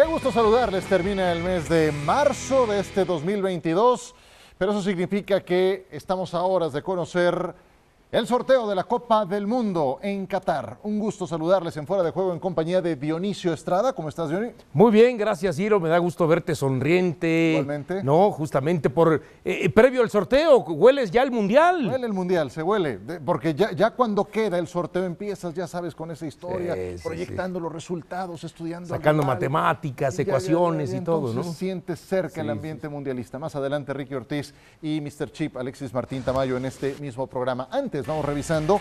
Qué gusto saludarles. Termina el mes de marzo de este 2022, pero eso significa que estamos a horas de conocer el sorteo de la Copa del Mundo en Qatar. Un gusto saludarles en Fuera de Juego en compañía de Dionisio Estrada. ¿Cómo estás, Dionisio? Muy bien, gracias, Ciro. Me da gusto verte sonriente. Igualmente. No, justamente por eh, previo al sorteo, hueles ya el Mundial. Huele el Mundial, se huele. de- porque ya, ya cuando queda el sorteo empiezas, ya sabes, con esa historia, Sí, sí, proyectando los resultados, estudiando. Sacando matemáticas, Y ya, ya, ya, ecuaciones y todo, ¿no? sientes cerca el ambiente mundialista. Más adelante, Ricky Ortiz y Mr. Chip, Alexis Martín Tamayo, en este mismo programa. Antes, vamos revisando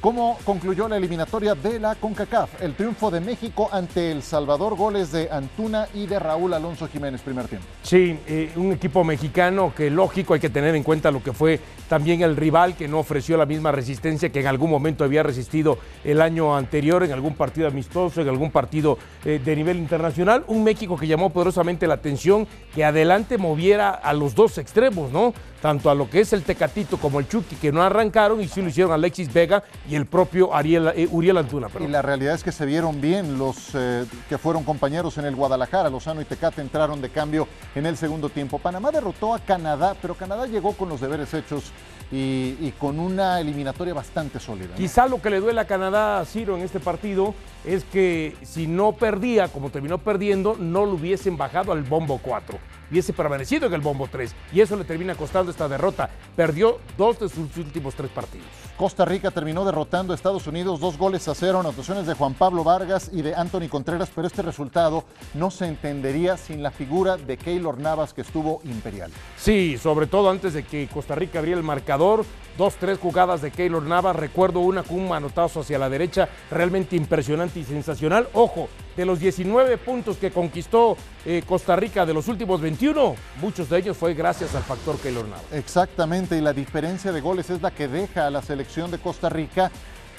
cómo concluyó la eliminatoria de la CONCACAF. El triunfo de México ante El Salvador, goles de Antuna y de Raúl Alonso Jiménez, primer tiempo. Sí, eh, un equipo mexicano que lógico hay que tener en cuenta lo que fue también el rival que no ofreció la misma resistencia que en algún momento había resistido el año anterior en algún partido amistoso, en algún partido eh, de nivel internacional. Un México que llamó poderosamente la atención que adelante moviera a los dos extremos, ¿no? Tanto a lo que es el Tecatito como el Chucky que no arrancaron y sí lo hicieron Alexis Vega y el propio Ariel, eh, Uriel Antuna. Y perdón. la realidad es que se vieron bien los eh, que fueron compañeros en el Guadalajara. Lozano y Tecate entraron de cambio en el segundo tiempo. Panamá derrotó a Canadá, pero Canadá llegó con los deberes hechos y, y con una eliminatoria bastante sólida. ¿no? Quizá lo que le duele a Canadá a Ciro en este partido es que si no perdía, como terminó perdiendo, no lo hubiesen bajado al bombo 4. Hubiese permanecido en el bombo 3. Y eso le termina costando esta derrota. Perdió dos de sus últimos tres partidos. Costa Rica terminó derrotando a Estados Unidos dos goles a cero, anotaciones de Juan Pablo Vargas y de Anthony Contreras, pero este resultado no se entendería sin la figura de Keylor Navas que estuvo imperial. Sí, sobre todo antes de que Costa Rica abriera el marcador. Dos, tres jugadas de Keylor Navas. Recuerdo una con un manotazo hacia la derecha, realmente impresionante y sensacional. Ojo, de los 19 puntos que conquistó eh, Costa Rica de los últimos 21, muchos de ellos fue gracias al factor Keylor Navas. Exactamente, y la diferencia de goles es la que deja a la selección de Costa Rica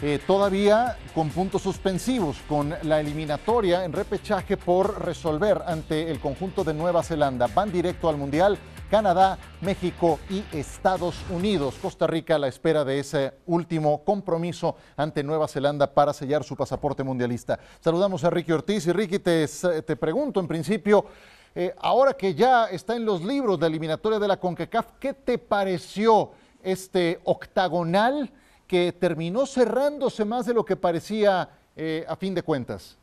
eh, todavía con puntos suspensivos, con la eliminatoria en repechaje por resolver ante el conjunto de Nueva Zelanda. Van directo al Mundial. Canadá, México y Estados Unidos. Costa Rica a la espera de ese último compromiso ante Nueva Zelanda para sellar su pasaporte mundialista. Saludamos a Ricky Ortiz y Ricky, te, te pregunto en principio, eh, ahora que ya está en los libros de eliminatoria de la CONCACAF, ¿qué te pareció este octagonal que terminó cerrándose más de lo que parecía eh, a fin de cuentas?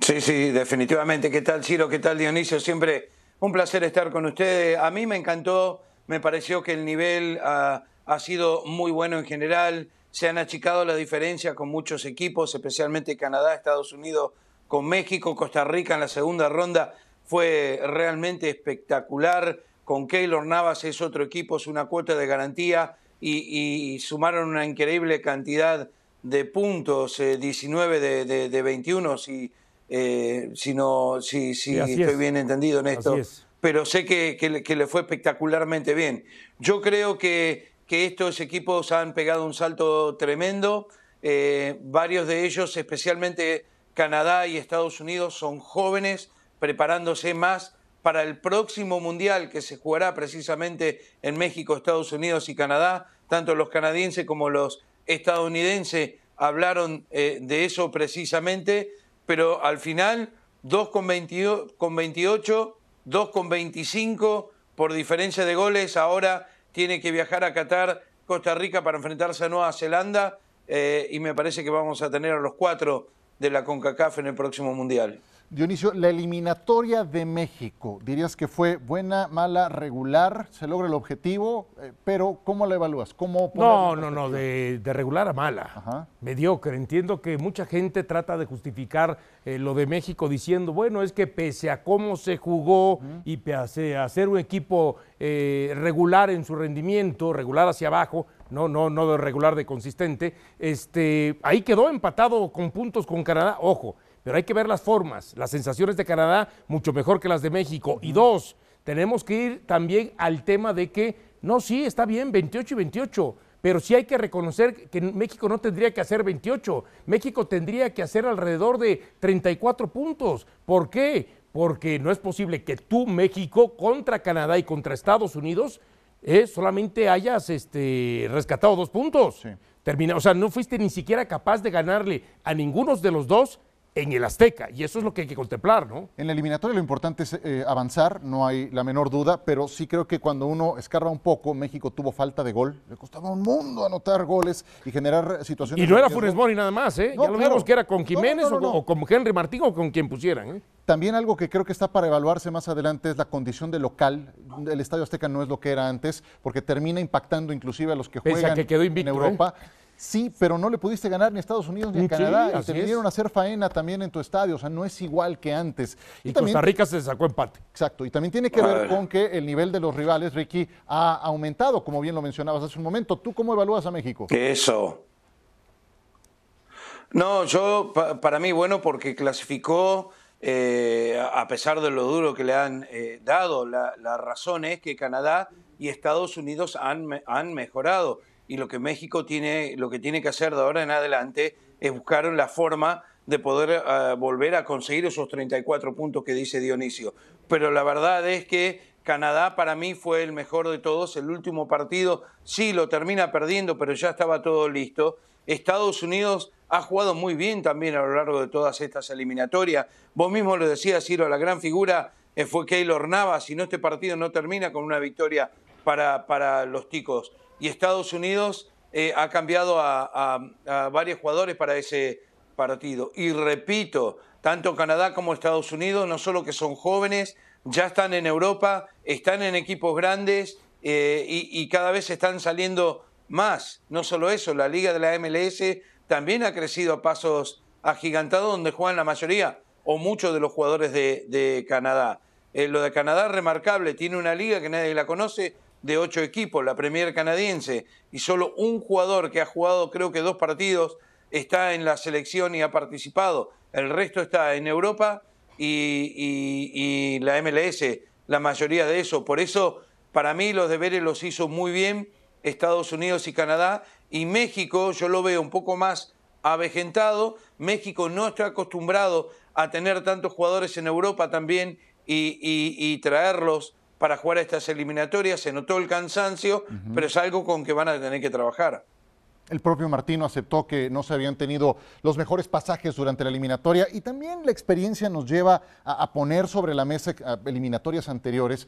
Sí, sí, definitivamente. ¿Qué tal, Ciro? ¿Qué tal, Dionisio? Siempre un placer estar con ustedes. A mí me encantó, me pareció que el nivel ah, ha sido muy bueno en general. Se han achicado las diferencias con muchos equipos, especialmente Canadá, Estados Unidos, con México, Costa Rica en la segunda ronda. Fue realmente espectacular. Con Keylor Navas es otro equipo, es una cuota de garantía y, y sumaron una increíble cantidad de puntos, eh, 19 de, de, de 21, si, eh, si, no, si, si estoy es. bien entendido en esto. Es. Pero sé que, que le fue espectacularmente bien. Yo creo que, que estos equipos han pegado un salto tremendo. Eh, varios de ellos, especialmente Canadá y Estados Unidos, son jóvenes preparándose más para el próximo mundial que se jugará precisamente en México, Estados Unidos y Canadá. Tanto los canadienses como los estadounidenses hablaron eh, de eso precisamente, pero al final 2 con, 22 con 28, 2 con 25 por diferencia de goles. Ahora tiene que viajar a Qatar, Costa Rica para enfrentarse a Nueva Zelanda eh, y me parece que vamos a tener a los cuatro de la CONCACAF en el próximo mundial. Dionisio, la eliminatoria de México, dirías que fue buena, mala, regular, se logra el objetivo, eh, pero ¿cómo la evalúas? ¿Cómo No, no, no, de regular a mala. Ajá. Mediocre. Entiendo que mucha gente trata de justificar eh, lo de México diciendo, bueno, es que pese a cómo se jugó y pese a ser un equipo eh, regular en su rendimiento, regular hacia abajo, no, no, no de regular de consistente, este, ahí quedó empatado con puntos con Canadá. Ojo, pero hay que ver las formas. Las sensaciones de Canadá mucho mejor que las de México. Y dos, tenemos que ir también al tema de que, no, sí, está bien, 28 y 28, pero sí hay que reconocer que México no tendría que hacer 28. México tendría que hacer alrededor de 34 puntos. ¿Por qué? Porque no es posible que tú, México, contra Canadá y contra Estados Unidos, eh, solamente hayas este, rescatado dos puntos. Sí. Termina, o sea, no fuiste ni siquiera capaz de ganarle a ninguno de los dos en el Azteca. Y eso es lo que hay que contemplar, ¿no? En la eliminatoria lo importante es eh, avanzar, no hay la menor duda, pero sí creo que cuando uno escarba un poco, México tuvo falta de gol. Le costaba un mundo anotar goles y generar situaciones. Y no era Funes Mori nada más, ¿eh? ya lo vimos que era con Jiménez o, con Henry Martín o con quien pusieran. ¿eh? También algo que creo que está para evaluarse más adelante es la condición de local. El Estadio Azteca no es lo que era antes, porque termina impactando inclusive a los que juegan que quedó invicto, en Europa. ¿eh? Sí, pero no le pudiste ganar ni a Estados Unidos ni a Canadá. y te vinieron a hacer faena también en tu estadio. O sea, no es igual que antes. Y, Costa Rica se sacó empate. Exacto. Y también tiene que ver con que el nivel de los rivales, Ricky, ha aumentado, como bien lo mencionabas hace un momento. ¿Tú cómo evalúas a México? Eso. No, yo, para mí, bueno, porque clasificó. Eh, a pesar de lo duro que le han eh, dado, la, razón es que Canadá y Estados Unidos han, han mejorado y lo que México tiene, lo que tiene que hacer de ahora en adelante es buscar la forma de poder eh, volver a conseguir esos 34 puntos que dice Dionisio. Pero la verdad es que Canadá para mí fue el mejor de todos. El último partido sí lo termina perdiendo, pero ya estaba todo listo. Estados Unidos ha jugado muy bien también a lo largo de todas estas eliminatorias. Vos mismo lo decías, Ciro, la gran figura eh, fue Keylor Navas. Si no, este partido no termina con una victoria para, para los ticos y Estados Unidos eh, ha cambiado a, varios jugadores para ese partido. Y repito, tanto Canadá como Estados Unidos, no solo que son jóvenes, ya están en Europa, están en equipos grandes eh, y, cada vez están saliendo más. No solo eso, la liga de la MLS también ha crecido a pasos agigantados donde juegan la mayoría o muchos de los jugadores de, Canadá. Eh, lo de Canadá es remarcable, tiene una liga que nadie la conoce, de ocho equipos, la Premier canadiense, y solo un jugador que ha jugado creo que dos partidos está en la selección y ha participado. El resto está en Europa y, la MLS, la mayoría de eso. Por eso, para mí los deberes los hizo muy bien Estados Unidos y Canadá, y México yo lo veo un poco más avejentado. México no está acostumbrado a tener tantos jugadores en Europa también y traerlos para jugar estas eliminatorias, se notó el cansancio, pero es algo con que van a tener que trabajar. El propio Martino aceptó que no se habían tenido los mejores pasajes durante la eliminatoria y también la experiencia nos lleva a, a poner sobre la mesa eliminatorias anteriores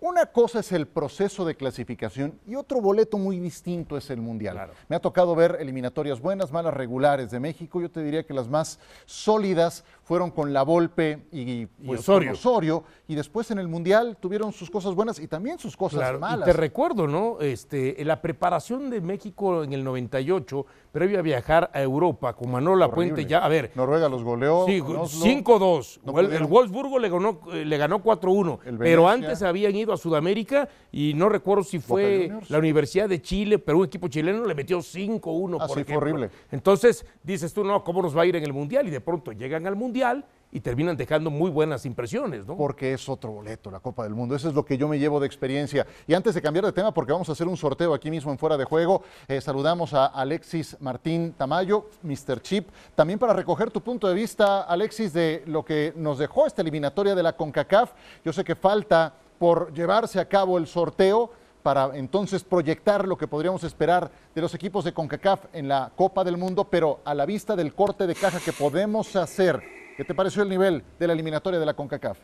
una cosa es el proceso de clasificación y otro boleto muy distinto es el Mundial. Me ha tocado ver eliminatorias buenas, malas, regulares de México. Yo te diría que las más sólidas fueron con La Volpe y, pues, Osorio. Y después en el Mundial tuvieron sus cosas buenas y también sus cosas malas. te recuerdo, ¿no? Este, la preparación de México en el 98 previo a viajar a Europa con Manolo Puente ya, a ver. Noruega los goleó. Sí, 5-2. el, Wolfsburgo le ganó, eh, le ganó 4-1. Pero antes habían ido a Sudamérica y no recuerdo si fue la Universidad de Chile, pero un equipo chileno le metió 5-1. Así fue horrible. Entonces dices tú, no, ¿cómo nos va a ir en el Mundial? Y de pronto llegan al Mundial y terminan dejando muy buenas impresiones, ¿no? Porque es otro boleto, la Copa del Mundo. Eso es lo que yo me llevo de experiencia. Y antes de cambiar de tema, porque vamos a hacer un sorteo aquí mismo en Fuera de Juego, eh, saludamos a Alexis Martín Tamayo, Mr. Chip, también para recoger tu punto de vista, Alexis, de lo que nos dejó esta eliminatoria de la CONCACAF. Yo sé que falta por llevarse a cabo el sorteo para entonces proyectar lo que podríamos esperar de los equipos de CONCACAF en la Copa del Mundo, pero a la vista del corte de caja que podemos hacer ¿Qué te pareció el nivel de la eliminatoria de la CONCACAF?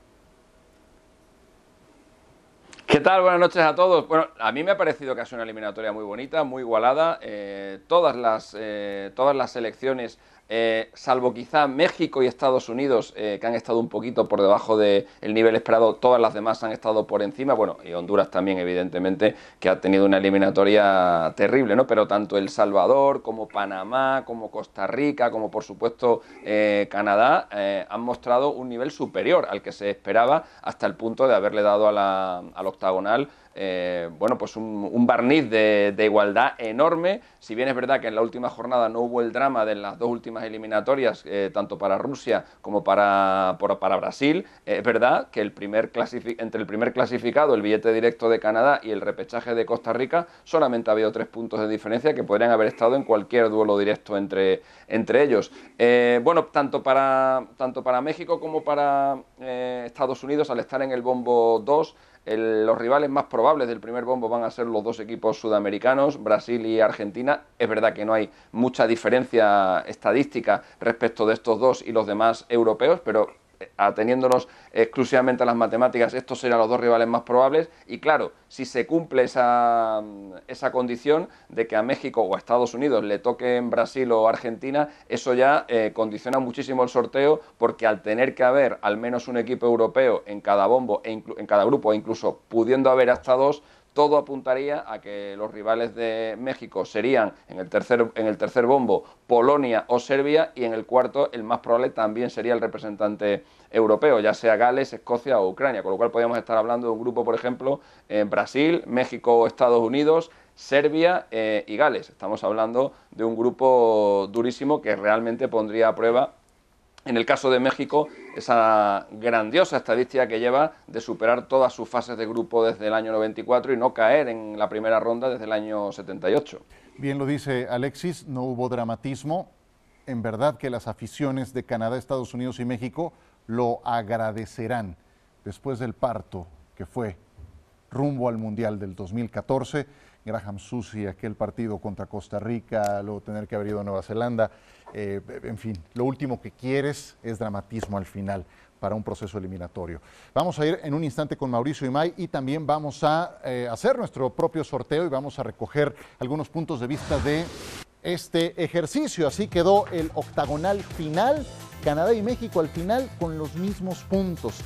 ¿Qué tal? Buenas noches a todos. Bueno, a mí me ha parecido que ha sido una eliminatoria muy bonita, muy igualada. Eh, todas, las, eh, todas las selecciones eh, salvo quizá México y Estados Unidos, eh, que han estado un poquito por debajo del nivel esperado, todas las demás han estado por encima, bueno, y Honduras también, evidentemente, que ha tenido una eliminatoria terrible, ¿no? Pero tanto El Salvador como Panamá, como Costa Rica, como por supuesto eh, Canadá, han mostrado un nivel superior al que se esperaba hasta el punto de haberle dado al octagonal eh, bueno, pues un, barniz de, igualdad enorme. Si bien es verdad que en la última jornada no hubo el drama de las dos últimas eliminatorias, eh, tanto para Rusia como para, para Brasil, eh, es verdad que el primer entre el primer clasificado, el billete directo de Canadá y el repechaje de Costa Rica, solamente ha habido tres puntos de diferencia que podrían haber estado en cualquier duelo directo entre, entre ellos. bueno, tanto para, tanto para México como para Estados Unidos, al estar en el bombo 2, los rivales más probables del primer bombo van a ser los dos equipos sudamericanos, Brasil y Argentina. Es verdad que no hay mucha diferencia estadística respecto de estos dos y los demás europeos, pero ateniéndonos exclusivamente a las matemáticas, estos serían los dos rivales más probables. Y claro, si se cumple esa, esa condición de que a México o a Estados Unidos le toque en Brasil o Argentina, eso ya eh, condiciona muchísimo el sorteo, porque al tener que haber al menos un equipo europeo en cada bombo, e en cada grupo, e incluso pudiendo haber hasta dos, todo apuntaría a que los rivales de México serían en el tercer, en el tercer bombo Polonia o Serbia y en el cuarto el más probable también sería el representante europeo, ya sea Gales, Escocia o Ucrania, con lo cual podríamos estar hablando de un grupo, por ejemplo, en Brasil, México o Estados Unidos, Serbia eh, y Gales. Estamos hablando de un grupo durísimo que realmente pondría a prueba en el caso de México, esa grandiosa estadística que lleva de superar todas sus fases de grupo desde el año 94 y no caer en la primera ronda desde el año 78. Bien lo dice Alexis, no hubo dramatismo. En verdad que las aficiones de Canadá, Estados Unidos y México lo agradecerán después del parto que fue rumbo al Mundial del 2014. Graham Susi, aquel partido contra Costa Rica, luego tener que haber ido a Nueva Zelanda. Eh, en fin, lo último que quieres es dramatismo al final para un proceso eliminatorio. Vamos a ir en un instante con Mauricio Imay y también vamos a eh, hacer nuestro propio sorteo y vamos a recoger algunos puntos de vista de este ejercicio. Así quedó el octagonal final, Canadá y México al final con los mismos puntos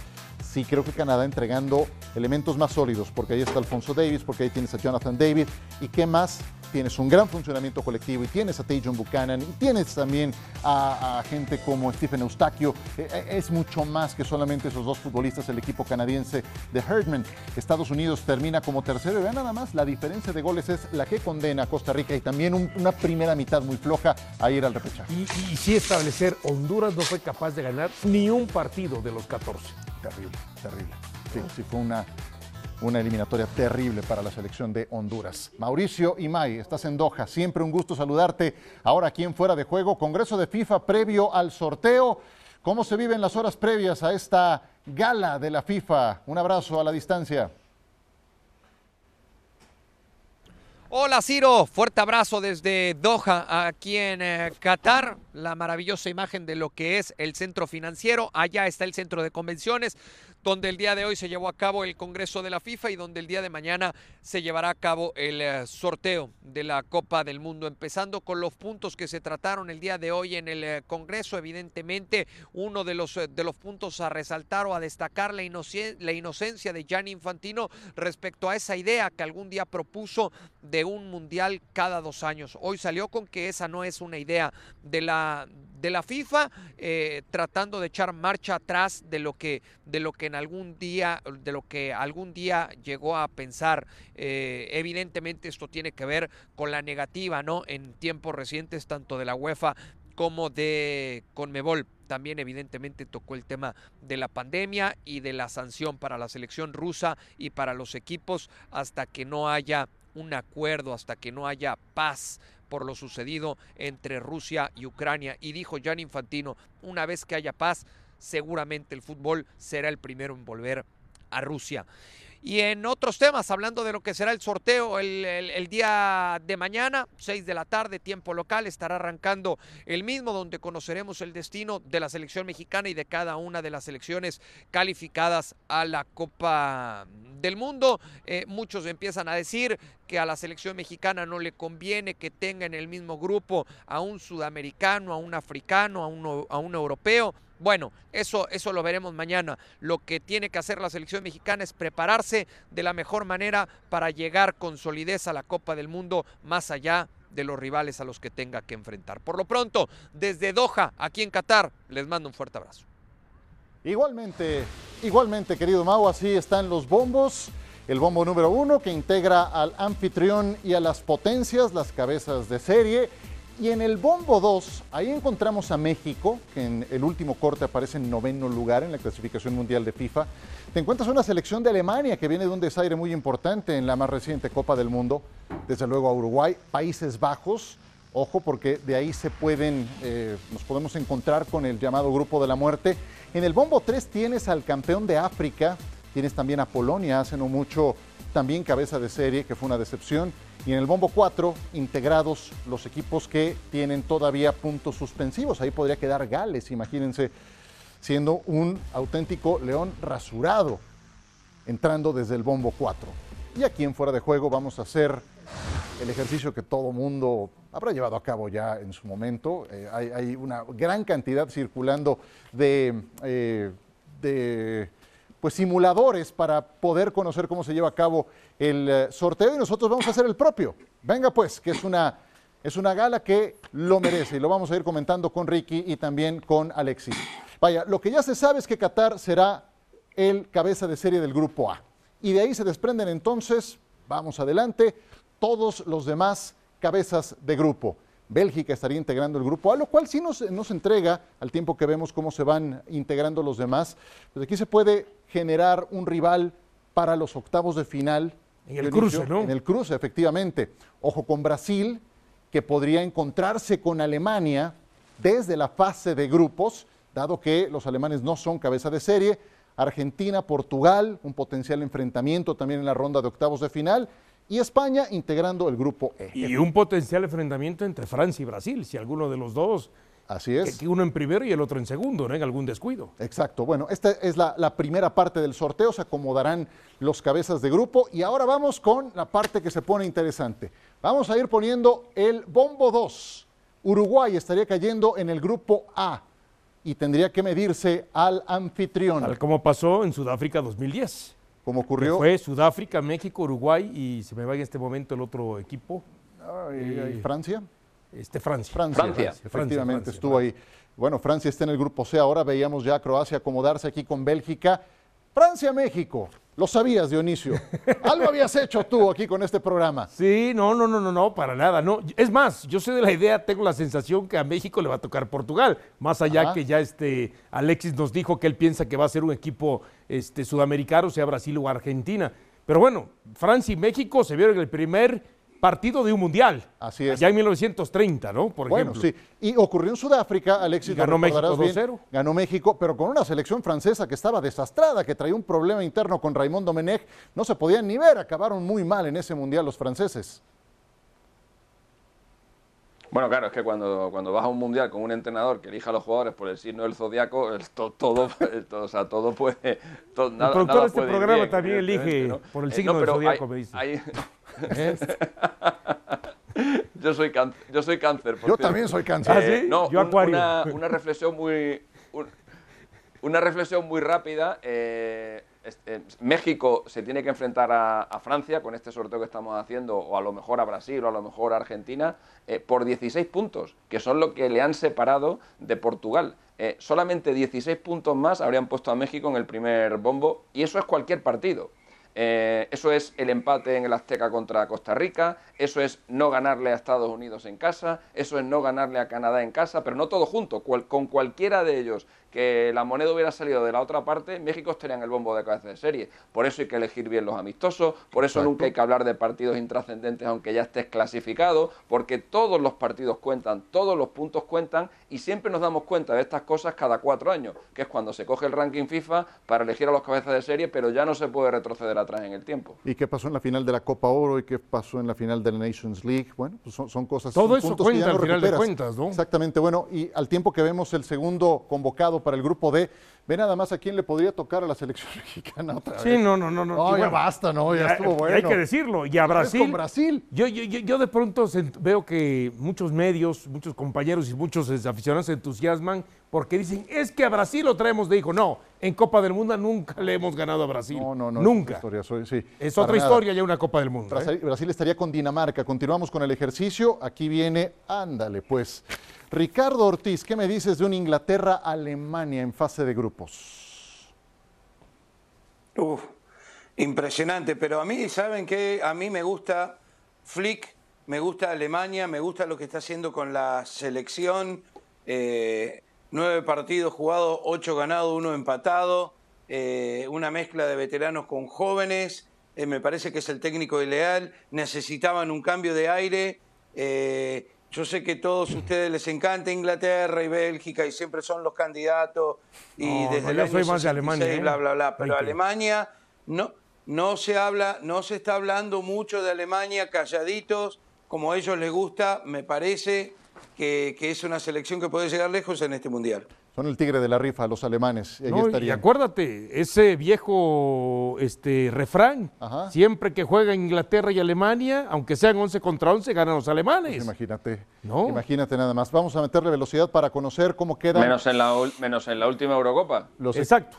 sí creo que Canadá entregando elementos más sólidos, porque ahí está Alfonso Davis, porque ahí tienes a Jonathan David, y qué más, tienes un gran funcionamiento colectivo, y tienes a Tajon Buchanan, y tienes también a, gente como Stephen Eustaquio, eh, eh, es mucho más que solamente esos dos futbolistas, el equipo canadiense de Herdman. Estados Unidos termina como tercero, y vean nada más, la diferencia de goles es la que condena a Costa Rica, y también una primera mitad muy floja a ir al repechaje. Y, y sí establecer, Honduras no fue capaz de ganar ni un partido de los 14 terrible, terrible. Sí, sí fue una, una eliminatoria terrible para la selección de Honduras. Mauricio Imay, estás en Doha, siempre un gusto saludarte. Ahora aquí en Fuera de Juego, Congreso de FIFA previo al sorteo. ¿Cómo se viven las horas previas a esta gala de la FIFA? Un abrazo a la distancia. Hola Ciro, fuerte abrazo desde Doha, aquí en eh, Qatar. La maravillosa imagen de lo que es el centro financiero. Allá está el centro de convenciones donde el día de hoy se llevó a cabo el Congreso de la FIFA y donde el día de mañana se llevará a cabo el eh, sorteo de la Copa del Mundo, empezando con los puntos que se trataron el día de hoy en el eh, Congreso. Evidentemente, uno de los, eh, de los puntos a resaltar o a destacar la, la inocencia de Gianni Infantino respecto a esa idea que algún día propuso de un mundial cada dos años. Hoy salió con que esa no es una idea de la de la FIFA, eh, tratando de echar marcha atrás de lo que, de lo que en algún día, de lo que algún día llegó a pensar. Eh, evidentemente esto tiene que ver con la negativa, ¿no? En tiempos recientes, tanto de la UEFA como de Conmebol. También evidentemente tocó el tema de la pandemia y de la sanción para la selección rusa y para los equipos hasta que no haya un acuerdo, hasta que no haya paz por lo sucedido entre Rusia y Ucrania. Y dijo Jan Infantino, una vez que haya paz, seguramente el fútbol será el primero en volver a Rusia. Y en otros temas, hablando de lo que será el sorteo el, día de mañana, 6 de la tarde, tiempo local, estará arrancando el mismo donde conoceremos el destino de la selección mexicana y de cada una de las selecciones calificadas a la Copa del Mundo. Eh, muchos empiezan a decir que a la selección mexicana no le conviene que tenga en el mismo grupo a un sudamericano, a un africano, a un, a un europeo. Bueno, eso, eso lo veremos mañana. Lo que tiene que hacer la selección mexicana es prepararse de la mejor manera para llegar con solidez a la Copa del Mundo más allá de los rivales a los que tenga que enfrentar. Por lo pronto, desde Doha, aquí en Qatar, les mando un fuerte abrazo. Igualmente, igualmente, querido Mau, así están los bombos. El bombo número uno que integra al anfitrión y a las potencias, las cabezas de serie. Y en el bombo 2, ahí encontramos a México, que en el último corte aparece en noveno lugar en la clasificación mundial de FIFA. Te encuentras una selección de Alemania que viene de un desaire muy importante en la más reciente Copa del Mundo, desde luego a Uruguay, Países Bajos. Ojo, porque de ahí se pueden, eh, nos podemos encontrar con el llamado Grupo de la Muerte. En el bombo 3 tienes al campeón de África, Tienes también a Polonia, hace no mucho, también cabeza de serie, que fue una decepción. Y en el bombo 4, integrados los equipos que tienen todavía puntos suspensivos. Ahí podría quedar Gales, imagínense, siendo un auténtico león rasurado, entrando desde el bombo 4. Y aquí en Fuera de Juego vamos a hacer el ejercicio que todo mundo habrá llevado a cabo ya en su momento. Eh, hay, una gran cantidad circulando de, eh, de pues, simuladores para poder conocer cómo se lleva a cabo el eh, sorteo y nosotros vamos a hacer el propio. Venga pues, que es una, es una gala que lo merece y lo vamos a ir comentando con Ricky y también con Alexis. Vaya, lo que ya se sabe es que Qatar será el cabeza de serie del grupo A. Y de ahí se desprenden entonces, vamos adelante, todos los demás cabezas de grupo. Bélgica estaría integrando el grupo A, lo cual sí nos, nos, entrega, al tiempo que vemos cómo se van integrando los demás, pues aquí se puede generar un rival para los octavos de final. En el cruce, ¿no? En el cruce, efectivamente. Ojo con Brasil, que podría encontrarse con Alemania desde la fase de grupos, dado que los alemanes no son cabeza de serie. Argentina, Portugal, un potencial enfrentamiento también en la ronda de octavos de final y España integrando el grupo E. Y un potencial enfrentamiento entre Francia y Brasil, si alguno de los dos. Así es. Uno en primero y el otro en segundo, ¿no? En algún descuido. Exacto. Bueno, esta es la, la, primera parte del sorteo, se acomodarán los cabezas de grupo y ahora vamos con la parte que se pone interesante. Vamos a ir poniendo el bombo 2. Uruguay estaría cayendo en el grupo A y tendría que medirse al anfitrión. Tal como pasó en Sudáfrica 2010 como ocurrió. Fue Sudáfrica, México, Uruguay y se me va en este momento el otro equipo. Ah, ¿y, y Francia? Este, Francia. Francia. Francia. Francia efectivamente, Francia, estuvo ahí. Bueno, Francia está en el grupo C. Ahora veíamos ya a Croacia acomodarse aquí con Bélgica. Francia, México. Lo sabías, Dionisio. Algo habías hecho tú aquí con este programa. Sí, no, no, no, no, no, para nada. No, es más, yo soy de la idea, tengo la sensación que a México le va a tocar Portugal. Más allá Ajá. que ya este Alexis nos dijo que él piensa que va a ser un equipo este, sudamericano, sea Brasil o Argentina. Pero bueno, Francia y México se vieron en el primer partido de un mundial. Así es. Ya en 1930, ¿no? Por bueno, ejemplo. sí. Y ocurrió en Sudáfrica, Alexis. Y ganó México 2-0. Ganó México, pero con una selección francesa que estaba desastrada, que traía un problema interno con Raymond Domenech. No se podían ni ver, acabaron muy mal en ese mundial los franceses. Bueno, claro, es que cuando, cuando vas a un mundial con un entrenador que elija a los jugadores por el signo del zodiaco, todo, todo, todo, o sea, todo puede. Todo, el nada, productor nada de este puede programa bien, también elige ¿no? por el Eh, signo no, del zodiaco, hay- me dice. hay- ¿Eh? yo soy cáncer, yo soy cáncer. por Yo cierto. también soy cáncer. ¿Ah, sí? no, Yo un- acuario. Una, una reflexión muy, un- una reflexión muy rápida. eh, eh, México se tiene que enfrentar a, a Francia con este sorteo que estamos haciendo, o a lo mejor a Brasil, o a lo mejor a Argentina, eh, por 16 puntos, que son lo que le han separado de Portugal. Eh, solamente 16 puntos más habrían puesto a México en el primer bombo, y eso es cualquier partido. Eh, eso es el empate en el Azteca contra Costa Rica, eso es no ganarle a Estados Unidos en casa, eso es no ganarle a Canadá en casa, pero no todo junto, cual- con cualquiera de ellos que la moneda hubiera salido de la otra parte, México estaría en el bombo de cabeza de serie. Por eso hay que elegir bien los amistosos, por eso Exacto. nunca hay que hablar de partidos intrascendentes aunque ya estés clasificado, porque todos los partidos cuentan, todos los puntos cuentan y siempre nos damos cuenta de estas cosas cada cuatro años, que es cuando se coge el ranking FIFA para elegir a los cabezas de serie, pero ya no se puede retroceder atrás en el tiempo. ¿Y qué pasó en la final de la Copa Oro y qué pasó en la final de la Nations League? Bueno, pues son, son cosas. Todo son eso puntos que ya cuenta no al final de recuperas. cuentas, ¿no? Exactamente. Bueno, y al tiempo que vemos el segundo convocado para el grupo D, ve nada más a quién le podría tocar a la selección mexicana otra Sí, vez. no, no, no. no. No, ya bueno, basta, no, ya ya- estuvo bueno. Hay que decirlo. Y a Es Brasil. con Brasil. Yo, yo, yo- yo de pronto veo que muchos medios, muchos compañeros y muchos eh, aficionados se entusiasman porque dicen, es que a Brasil lo traemos de hijo. No, en Copa del Mundo nunca le hemos ganado a Brasil. No, no, no. es Nunca. otra historia, soy- sí, Es otra nada. historia ya una Copa del Mundo. ¿eh? Brasil estaría con Dinamarca. Continuamos con el ejercicio. Aquí viene, ándale, pues. Ricardo Ortiz, ¿qué me dices de un Inglaterra-Alemania en fase de grupos? Uf, impresionante, pero a mí, ¿saben qué? A mí me gusta Flick, me gusta Alemania, me gusta lo que está haciendo con la selección. eh, nueve partidos jugados, ocho ganados, uno empatado. eh, una mezcla de veteranos con jóvenes. eh, me parece que es el técnico ideal. Necesitaban un cambio de aire. Yo sé que a todos ustedes les encanta Inglaterra y Bélgica y siempre son los candidatos. Y No, desde no, el yo año soy más de 66, Alemania, ¿eh? bla, bla, bla. Pero Hay que- Alemania no, no se habla, no se está hablando mucho de Alemania calladitos, como a ellos les gusta, me parece que, que es una selección que puede llegar lejos en este mundial. Son el tigre de la rifa, los alemanes. y ahí No, y estarían. acuérdate, ese viejo este, refrán, Ajá. siempre que juega Inglaterra y Alemania, aunque sean 11 contra 11, ganan los alemanes. Imagínate. No. Imagínate nada más. Vamos a meterle velocidad para conocer cómo quedan Menos en, la, ul- menos en la última Eurocopa. los Exacto.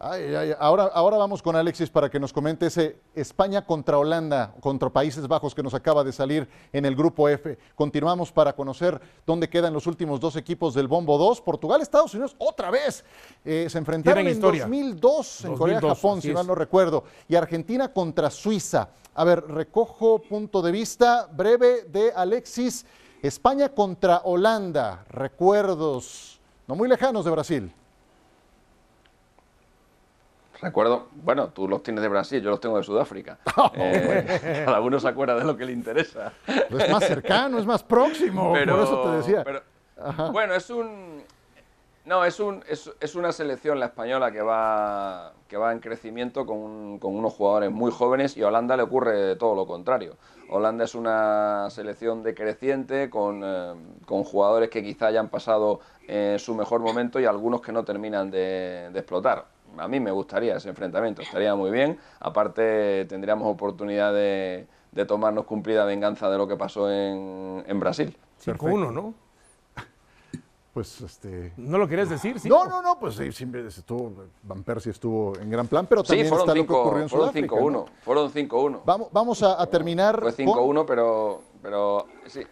Ay, ay, ahora, ahora vamos con Alexis para que nos comente ese España contra Holanda, contra Países Bajos que nos acaba de salir en el grupo F. Continuamos para conocer dónde quedan los últimos dos equipos del Bombo 2. Portugal, Estados Unidos, otra vez. Eh, se enfrentaron en historia. 2002 en 2002, Corea-Japón, si mal no recuerdo. Y Argentina contra Suiza. A ver, recojo punto de vista breve de Alexis. España contra Holanda. Recuerdos no muy lejanos de Brasil. Recuerdo, bueno, tú los tienes de Brasil, yo los tengo de Sudáfrica. Oh, Eh, cada uno se acuerda de lo que le interesa. Es más cercano, es más próximo. por eso te decía. pero- bueno, es un. No, es, un, es, es una selección la española que va, que va en crecimiento con, un- con unos jugadores muy jóvenes y a Holanda le ocurre todo lo contrario. Holanda es una selección decreciente con, eh, con jugadores que quizá hayan pasado eh, su mejor momento y algunos que no terminan de, de explotar. A mí me gustaría ese enfrentamiento, estaría muy bien. Aparte tendríamos oportunidad de, de tomarnos cumplida venganza de lo que pasó en, en Brasil. 5-1, ¿no? Pues este. ¿No lo querías decir? Sí. No, no, no, pues sí, siempre estuvo. Van Persie estuvo en gran plan, pero Sí, también fueron está lo que ocurrió en 5 fueron Sudáfrica. 5-1. ¿no? Fueron 5-1. Vamos, vamos a, a terminar. Fue con- 5-1, pero, pero sí.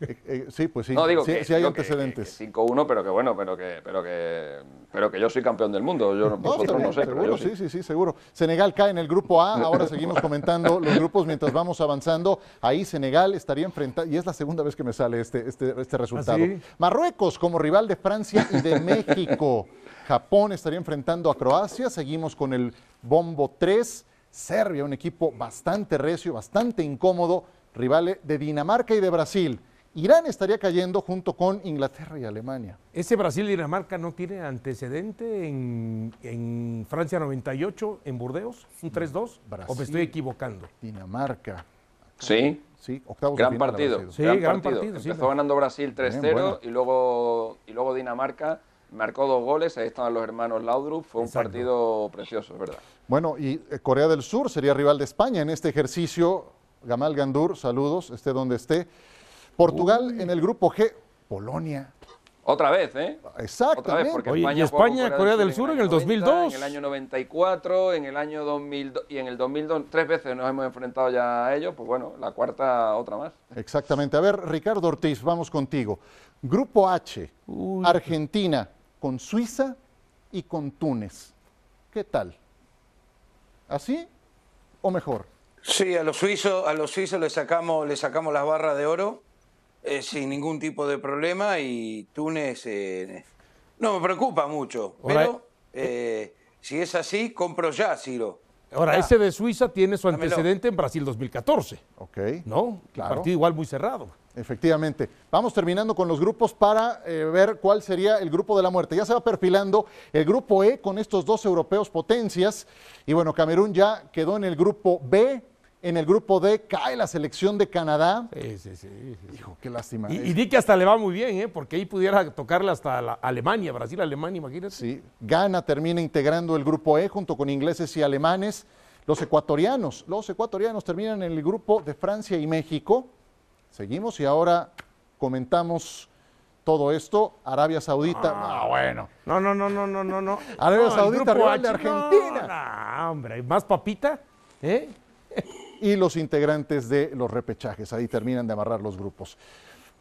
Eh, eh, sí, pues sí. No digo sí, que sí hay digo antecedentes. que 5-1, pero que bueno, pero que, pero que, pero que yo soy campeón del mundo. Yo, No, vosotros no sé, pero seguro, yo sí. sí, sí, sí, seguro. Senegal cae en el grupo A, ahora seguimos comentando los grupos mientras vamos avanzando. Ahí Senegal estaría enfrentando, y es la segunda vez que me sale este, este, este resultado. sí? Marruecos como rival de Francia y de México. Japón estaría enfrentando a Croacia, seguimos con el Bombo 3. Serbia, un equipo bastante recio, bastante incómodo, rivales de Dinamarca y de Brasil. Irán estaría cayendo junto con Inglaterra y Alemania. Ese Brasil-Dinamarca no tiene antecedente en, en Francia 98, en Burdeos, un 3-2. ¿O me estoy equivocando? Dinamarca, Sí, sí, octavos de gran final partido. Sí, gran, gran partido. Empezó ganando Brasil Bien, 3-0 bueno. y, luego, y luego Dinamarca marcó dos goles. Ahí estaban los hermanos Laudrup. Fue un Exacto. partido precioso, es verdad. Bueno, y eh, Corea del Sur sería rival de España en este ejercicio. Gamal Gandur, saludos, esté donde esté. Portugal en el grupo G. Polonia. Otra vez, ¿eh? Otra Exactamente. vez, porque Oye, España, y España, Corea del Sur en el 90, 2002. En el año 94, en el año 2002 y en el 2002, tres veces nos hemos enfrentado ya a ellos, pues bueno, la cuarta otra más. Exactamente. A ver, Ricardo Ortiz, vamos contigo. Grupo H. Argentina con Suiza y con Túnez. ¿Qué tal? ¿Así o mejor? Sí, a los suizos, a los suizos le sacamos, le sacamos las barras de oro eh, sin ningún tipo de problema y Túnez eh, no me preocupa mucho, Ahora, pero eh, si es así, compro ya, Ciro. Ahora, Ya. ese de Suiza tiene su Dámelo. antecedente en Brasil 2014, Ok. ¿no? Claro. partido igual muy cerrado. Efectivamente. Vamos terminando con los grupos para eh, ver cuál sería el grupo de la muerte. Ya se va perfilando el grupo E con estos dos europeos potencias. Y bueno, Camerún ya quedó en el grupo B. En el grupo D cae la selección de Canadá. Sí, sí, sí. sí. Hijo, qué lástima. Y, y di que hasta le va muy bien, ¿eh? porque ahí pudiera tocarle hasta la Alemania, Brasil, Alemania, imagínate. Sí, Ghana termina integrando el grupo E junto con ingleses y alemanes. Los ecuatorianos, los ecuatorianos terminan en el grupo de Francia y México. Seguimos y ahora comentamos todo esto. Arabia Saudita, ah, bueno. No, no, no, no, no, no, no. Arabia No, Saudita, rival de no, Argentina. No, hombre, más papita, ¿eh? Y los integrantes de los repechajes. Ahí terminan de amarrar los grupos.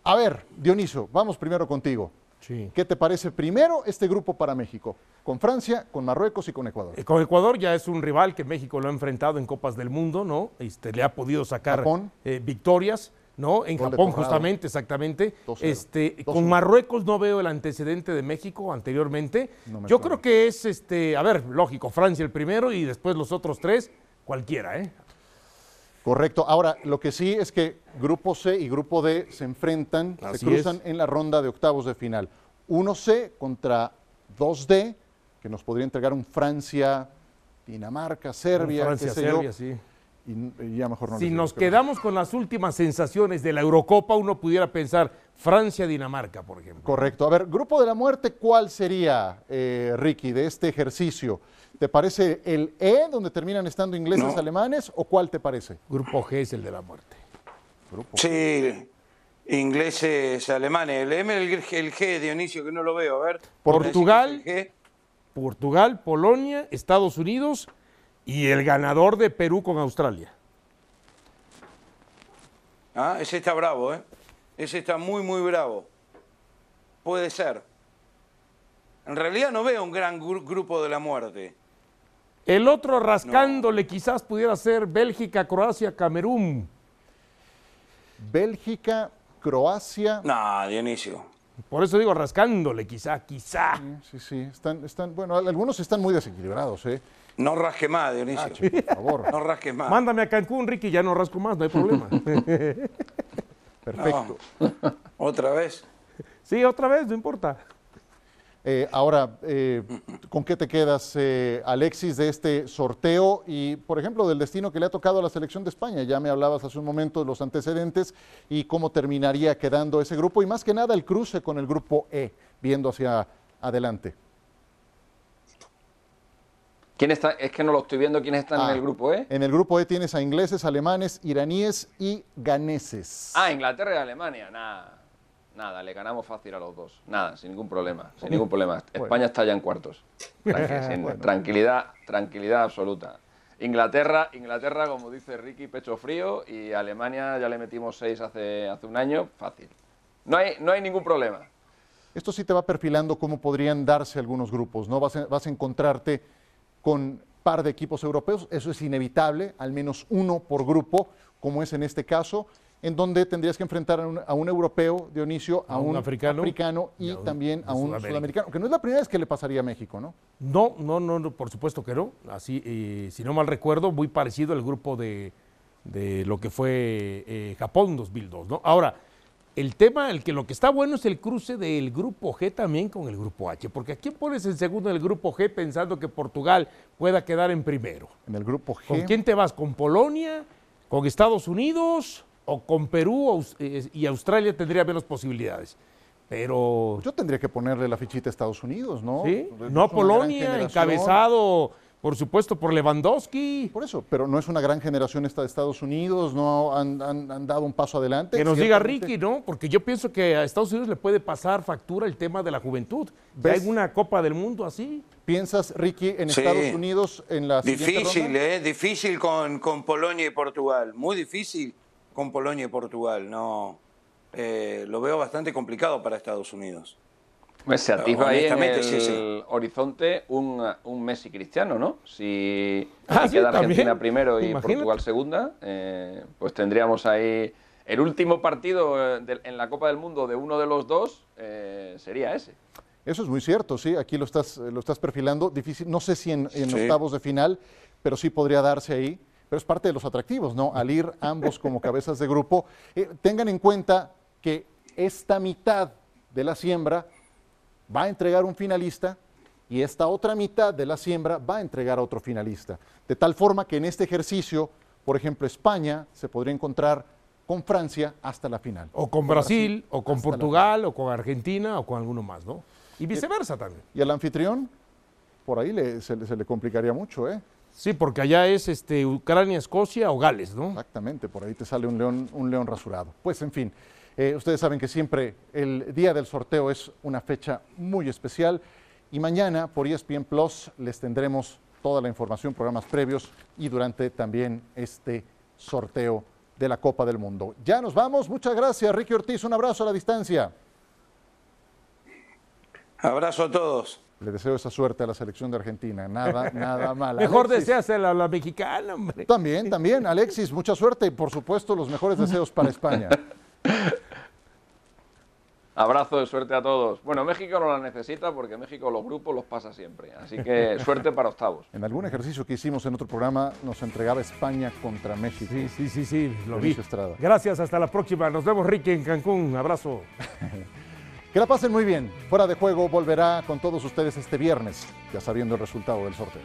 A ver, Dioniso, vamos primero contigo. Sí. ¿Qué te parece primero este grupo para México? Con Francia, con Marruecos y con Ecuador. Eh, Con Ecuador ya es un rival que México lo ha enfrentado en Copas del Mundo, ¿no? Este, le ha podido sacar eh, victorias, ¿no? En Gol Japón, justamente, exactamente. 2-0. Este, 2-1. con Marruecos no veo el antecedente de México anteriormente. No Yo creo que es, este, a ver, lógico, Francia el primero y después los otros tres, cualquiera, ¿eh? Correcto. Ahora, lo que sí es que Grupo C y Grupo D se enfrentan, Así se cruzan es. en la ronda de octavos de final. 1C contra 2D, que nos podría entregar un Francia Dinamarca, Serbia, Francia, qué sé yo, Serbia, sí. Y, y ya mejor no Si nos quedamos con las últimas sensaciones de la Eurocopa, uno pudiera pensar Francia-Dinamarca, por ejemplo. Correcto. A ver, grupo de la muerte, ¿cuál sería, eh, Ricky, de este ejercicio? ¿Te parece el E, donde terminan estando ingleses, No. alemanes, o cuál te parece? Grupo G es el de la muerte. Grupo. Sí, ingleses, alemanes. Léeme el, el G, Dionisio, que no lo veo. A ver. Portugal. ¿Decís el? Portugal, Polonia, Estados Unidos y el ganador de Perú con Australia. Ah, ese está bravo, ¿eh? Ese está muy, muy bravo. Puede ser. En realidad no veo un gran gru- grupo de la muerte. El otro rascándole quizás pudiera ser Bélgica, Croacia, Camerún. Bélgica, Croacia. No, Dionisio. Por eso digo rascándole quizá, quizá. Sí, sí, están, están, bueno, algunos están muy desequilibrados, ¿eh? No rasque más, Dionisio. Che, por favor. No rasques más. Mándame a Cancún, Ricky, ya no rasco más, no hay problema. Perfecto. Otra vez. sí, otra vez, no importa. Eh, ahora, eh, ¿con qué te quedas, eh, Alexis, de este sorteo y, por ejemplo, del destino que le ha tocado a la selección de España? Ya me hablabas hace un momento de los antecedentes y cómo terminaría quedando ese grupo y más que nada el cruce con el grupo E, viendo hacia adelante. ¿Quién está? Es que no lo estoy viendo. ¿Quiénes están Ah. en el grupo, eh? En el grupo E tienes a ingleses, alemanes, iraníes y ganeses. Ah, Inglaterra y Alemania. Nada. Nada, le ganamos fácil a los dos. Nada, sin ningún problema. Sin ningún problema. España está ya en cuartos. Sin- Tranquilidad, tranquilidad absoluta. Inglaterra, Inglaterra, como dice Ricky, pecho frío. Y Alemania ya le metimos seis hace, hace un año. Fácil. No hay, no hay ningún problema. Esto sí te va perfilando cómo podrían darse algunos grupos, ¿no? Vas vas a encontrarte con par de equipos europeos, eso es inevitable, al menos uno por grupo, como es en este caso, en donde tendrías que enfrentar a un, a un europeo, Dionisio, a, A un africano y, y a un también a un sudamericano, que no es la primera vez que le pasaría a México, ¿no? No, no, no, no, por supuesto que no. Así, eh, si no mal recuerdo, muy parecido al grupo de, de lo que fue eh, Japón 2002, ¿no? Ahora, el tema, el que lo que está bueno es el cruce del grupo G también con el grupo H, porque ¿a quién pones en segundo en el grupo G pensando que Portugal pueda quedar en primero? En el grupo G. ¿Con quién te vas? ¿Con Polonia? ¿Con Estados Unidos? ¿O con Perú? Eh, y Australia tendría menos posibilidades. Pero Yo tendría que ponerle la fichita a Estados Unidos, ¿no? ¿Sí? Es No a Polonia, encabezado, por supuesto, por Lewandowski. Por eso, pero no es una gran generación esta de Estados Unidos, no han, han- han dado un paso adelante. Que nos diga. Ricky, ¿no? Porque yo pienso que a Estados Unidos le puede pasar factura el tema de la juventud. ¿Ya ¿Ves? hay una Copa del Mundo así? ¿Piensas, Ricky, en Sí. Estados Unidos en la Difícil, ronda? ¿eh? Difícil con, con Polonia y Portugal. Muy difícil con Polonia y Portugal. No, eh, lo veo bastante complicado para Estados Unidos. Pues se atisba ahí en el sí, sí. horizonte un, un Messi cristiano, ¿no? Si, Ah, si sí, queda también. Argentina primero y Imagínate. Portugal segunda, eh, pues tendríamos ahí el último partido eh, del- en la Copa del Mundo de uno de los dos eh, sería ese. Eso es muy cierto, sí, aquí lo estás, lo estás perfilando. Difícil, no sé si en, en octavos de final, pero sí podría darse ahí. Pero es parte de los atractivos, ¿no? Al ir ambos como cabezas de grupo. Eh, tengan en cuenta que esta mitad de la siembra va a entregar un finalista y esta otra mitad de la siembra va a entregar a otro finalista. De tal forma que en este ejercicio, por ejemplo, España se podría encontrar con Francia hasta la final. O con Brasil, o con Portugal, o con Argentina, o con alguno más, ¿no? Y viceversa también. Y al anfitrión, por ahí le- se, le- se le complicaría mucho, ¿eh? Sí, porque allá es este, Ucrania, Escocia o Gales, ¿no? Exactamente, por ahí te sale un león, un león rasurado. Pues en fin, eh, ustedes saben que siempre el día del sorteo es una fecha muy especial y mañana por ESPN Plus les tendremos toda la información, programas previos y durante también este sorteo de la Copa del Mundo. Ya nos vamos, muchas gracias Ricky Ortiz, un abrazo a la distancia. Abrazo a todos. Le deseo esa suerte a la selección de Argentina, nada, nada mal. Mejor deseasela a la mexicana, hombre. También, también, Alexis, mucha suerte y por supuesto los mejores deseos para España. Abrazo de suerte a todos. Bueno, México no la necesita porque México los grupos los pasa siempre. Así que suerte para octavos. En algún ejercicio que hicimos en otro programa nos entregaba España contra México. Sí, sí, sí, sí, lo vi. Estrada. Gracias, hasta la próxima. Nos vemos, Ricky, en Cancún. Abrazo. Que la pasen muy bien. Fuera de juego volverá con todos ustedes este viernes, ya sabiendo el resultado del sorteo.